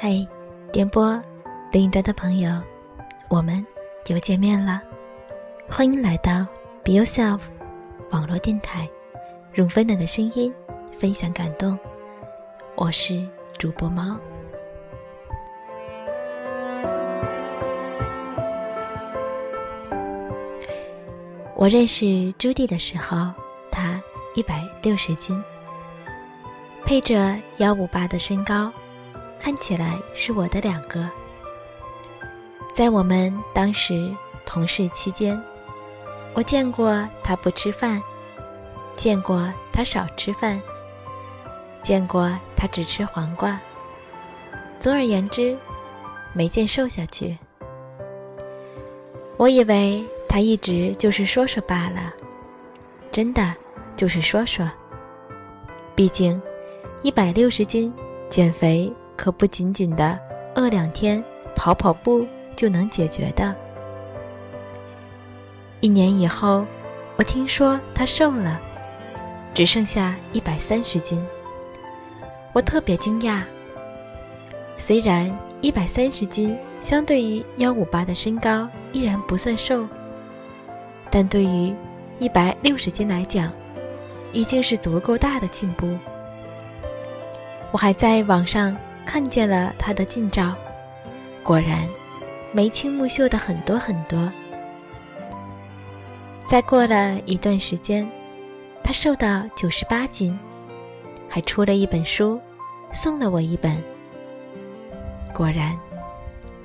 嗨，点播另一端的朋友，我们又见面了。欢迎来到 Be Yourself 网络电台，用温暖的声音分享感动。我是主播猫。我认识朱棣的时候，他一百六十斤，配着幺五八的身高。看起来是我的两个。在我们当时同事期间，我见过他不吃饭，见过他少吃饭，见过他只吃黄瓜。总而言之，没见瘦下去。我以为他一直就是说说罢了，真的就是说说。毕竟，一百六十斤减肥。可不仅仅的饿两天跑跑步就能解决的。一年以后，我听说他瘦了，只剩下一百三十斤。我特别惊讶。虽然一百三十斤相对于幺五八的身高依然不算瘦，但对于一百六十斤来讲，已经是足够大的进步。我还在网上。看见了他的近照，果然眉清目秀的很多很多。再过了一段时间，他瘦到九十八斤，还出了一本书，送了我一本。果然，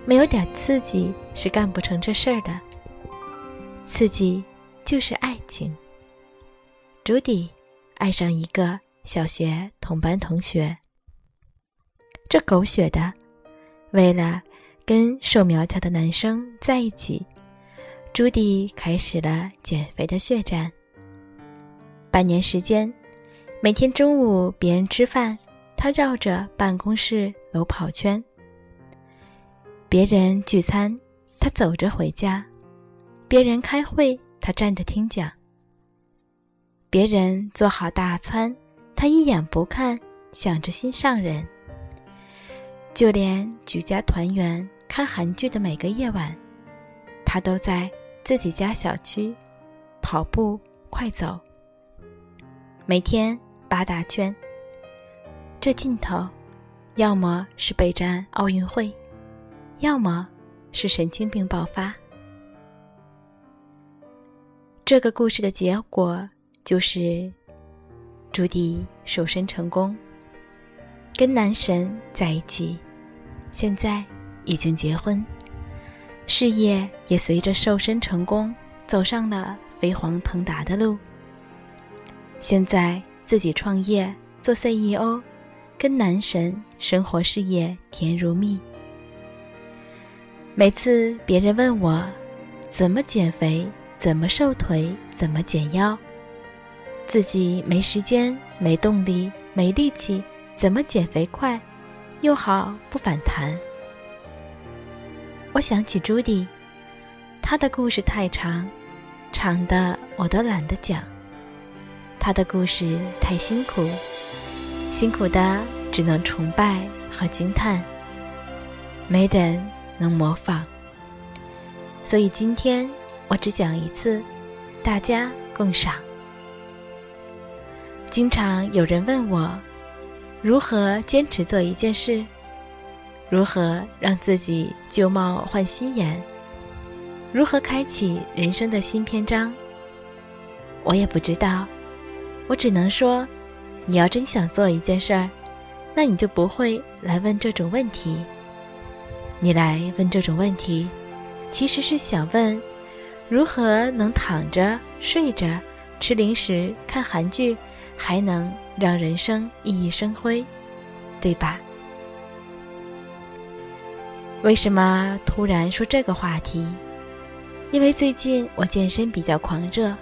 没有点刺激是干不成这事儿的。刺激就是爱情。朱迪爱上一个小学同班同学。这狗血的，为了跟瘦苗条的男生在一起，朱迪开始了减肥的血战。半年时间，每天中午别人吃饭，他绕着办公室楼跑圈；别人聚餐，他走着回家；别人开会，他站着听讲；别人做好大餐，他一眼不看，想着心上人。就连举家团圆看韩剧的每个夜晚，他都在自己家小区跑步快走，每天八大圈。这劲头，要么是备战奥运会，要么是神经病爆发。这个故事的结果就是，朱迪瘦身成功。跟男神在一起，现在已经结婚，事业也随着瘦身成功走上了飞黄腾达的路。现在自己创业做 CEO，跟男神生活事业甜如蜜。每次别人问我怎么减肥、怎么瘦腿、怎么减腰，自己没时间、没动力、没力气。怎么减肥快，又好不反弹？我想起朱迪，他的故事太长，长的我都懒得讲。他的故事太辛苦，辛苦的只能崇拜和惊叹，没人能模仿。所以今天我只讲一次，大家共赏。经常有人问我。如何坚持做一件事？如何让自己旧貌换新颜？如何开启人生的新篇章？我也不知道，我只能说，你要真想做一件事儿，那你就不会来问这种问题。你来问这种问题，其实是想问，如何能躺着、睡着、吃零食、看韩剧，还能？让人生熠熠生辉，对吧？为什么突然说这个话题？因为最近我健身比较狂热，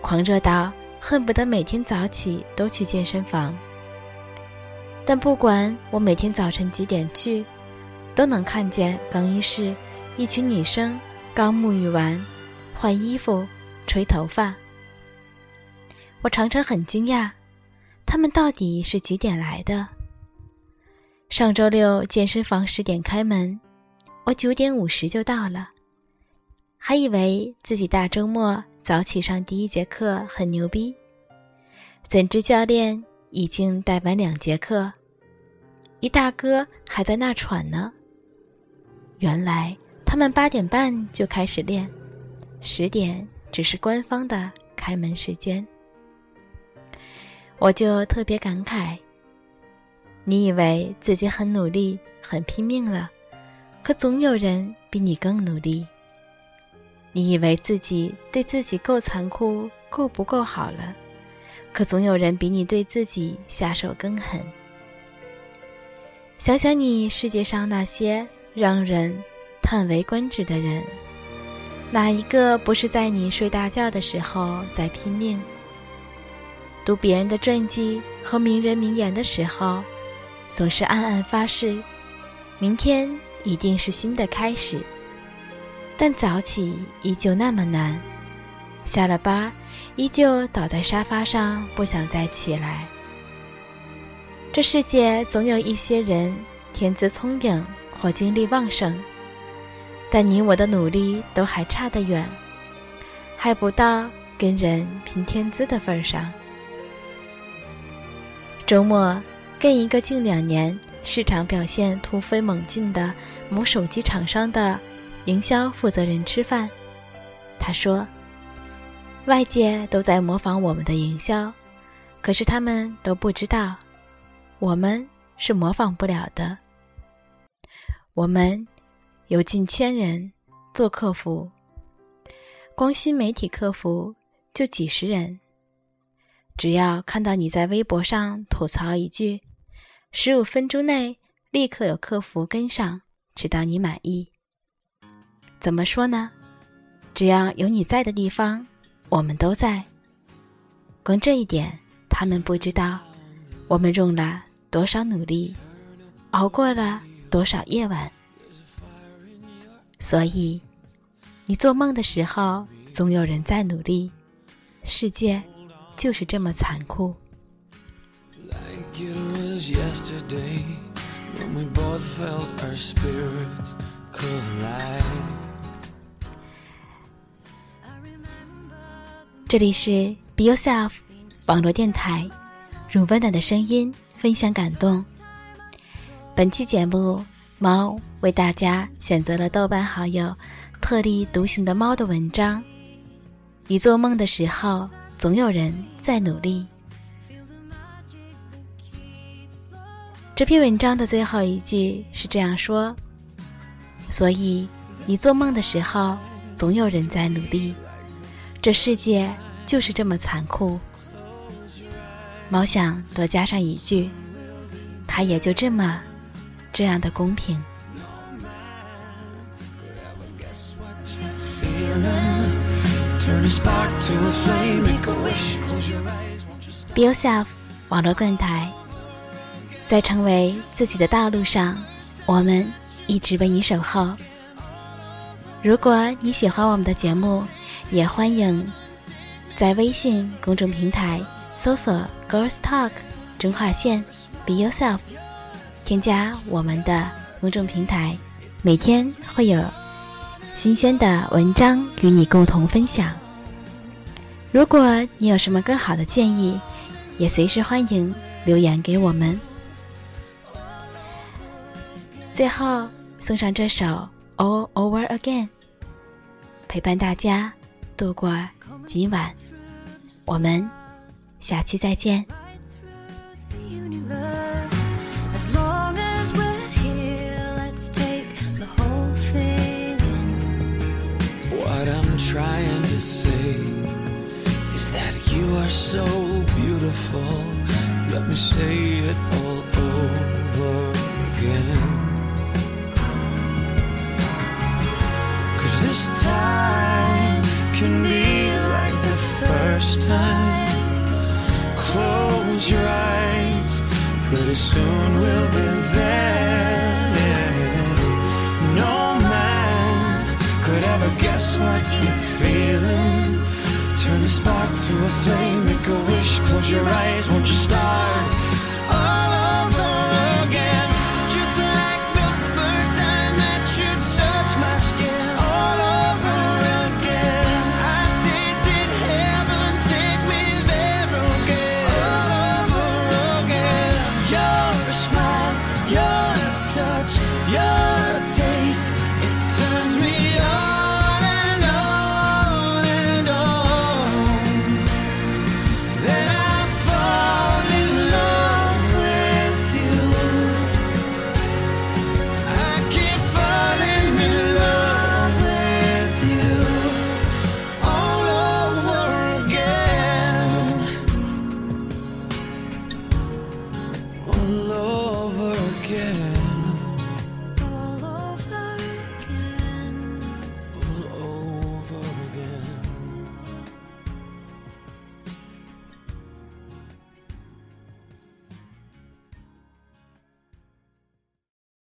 狂热到恨不得每天早起都去健身房。但不管我每天早晨几点去，都能看见更衣室一群女生刚沐浴完，换衣服、吹头发。我常常很惊讶。他们到底是几点来的？上周六健身房十点开门，我九点五十就到了，还以为自己大周末早起上第一节课很牛逼，怎知教练已经带完两节课，一大哥还在那喘呢。原来他们八点半就开始练，十点只是官方的开门时间。我就特别感慨。你以为自己很努力、很拼命了，可总有人比你更努力。你以为自己对自己够残酷、够不够好了，可总有人比你对自己下手更狠。想想你世界上那些让人叹为观止的人，哪一个不是在你睡大觉的时候在拼命？读别人的传记和名人名言的时候。总是暗暗发誓，明天一定是新的开始。但早起依旧那么难，下了班依旧倒在沙发上不想再起来。这世界总有一些人天资聪颖或精力旺盛，但你我的努力都还差得远，还不到跟人拼天资的份上。周末。跟一个近两年市场表现突飞猛进的某手机厂商的营销负责人吃饭，他说：“外界都在模仿我们的营销，可是他们都不知道，我们是模仿不了的。我们有近千人做客服，光新媒体客服就几十人，只要看到你在微博上吐槽一句。”十五分钟内立刻有客服跟上，直到你满意。怎么说呢？只要有你在的地方，我们都在。光这一点，他们不知道，我们用了多少努力，熬过了多少夜晚。所以，你做梦的时候，总有人在努力。世界就是这么残酷。这里是 Be Yourself 网络电台，用温暖的声音分享感动。本期节目，猫为大家选择了豆瓣好友特立独行的猫的文章。你做梦的时候，总有人在努力。这篇文章的最后一句是这样说：“所以，你做梦的时候，总有人在努力。这世界就是这么残酷。”猫想多加上一句：“它也就这么，这样的公平。” Be yourself，网络电台。在成为自己的道路上，我们一直为你守候。如果你喜欢我们的节目，也欢迎在微信公众平台搜索 “Girls Talk” 中划线 “Be Yourself”，添加我们的公众平台，每天会有新鲜的文章与你共同分享。如果你有什么更好的建议，也随时欢迎留言给我们。最后送上这首《All Over Again》，陪伴大家度过今晚。我们下期再见。me say it all over again. Cause this time can be like the first time. Close your eyes, pretty soon we'll be there. No man could ever guess what you're feeling. Turn a spark to a flame, make a wish, close your eyes, won't you?